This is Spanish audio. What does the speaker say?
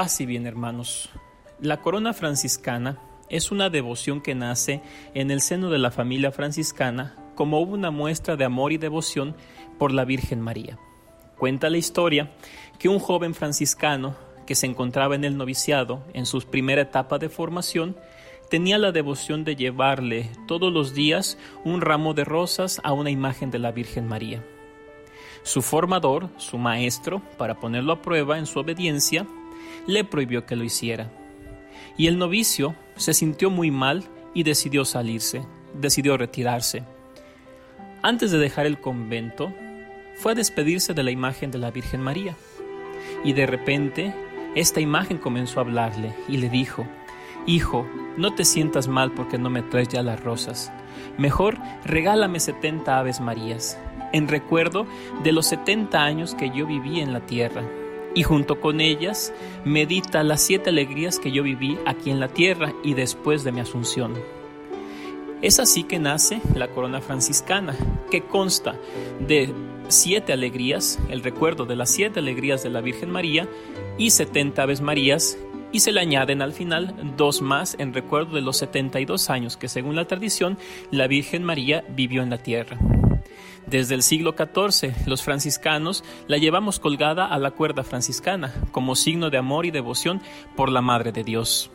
Paz bien, hermanos. La corona franciscana es una devoción que nace en el seno de la familia franciscana como una muestra de amor y devoción por la Virgen María. Cuenta la historia que un joven franciscano que se encontraba en el noviciado en su primera etapa de formación tenía la devoción de llevarle todos los días un ramo de rosas a una imagen de la Virgen María. Su formador, su maestro, para ponerlo a prueba en su obediencia, le prohibió que lo hiciera. Y el novicio se sintió muy mal y decidió salirse, decidió retirarse. Antes de dejar el convento, fue a despedirse de la imagen de la Virgen María. Y de repente, esta imagen comenzó a hablarle y le dijo, Hijo, no te sientas mal porque no me traes ya las rosas. Mejor regálame setenta aves marías, en recuerdo de los setenta años que yo viví en la tierra y junto con ellas medita las siete alegrías que yo viví aquí en la tierra y después de mi asunción. Es así que nace la corona franciscana, que consta de siete alegrías, el recuerdo de las siete alegrías de la Virgen María y setenta Aves Marías, y se le añaden al final dos más en recuerdo de los setenta y dos años que según la tradición la Virgen María vivió en la tierra. Desde el siglo XIV, los franciscanos la llevamos colgada a la cuerda franciscana como signo de amor y devoción por la Madre de Dios.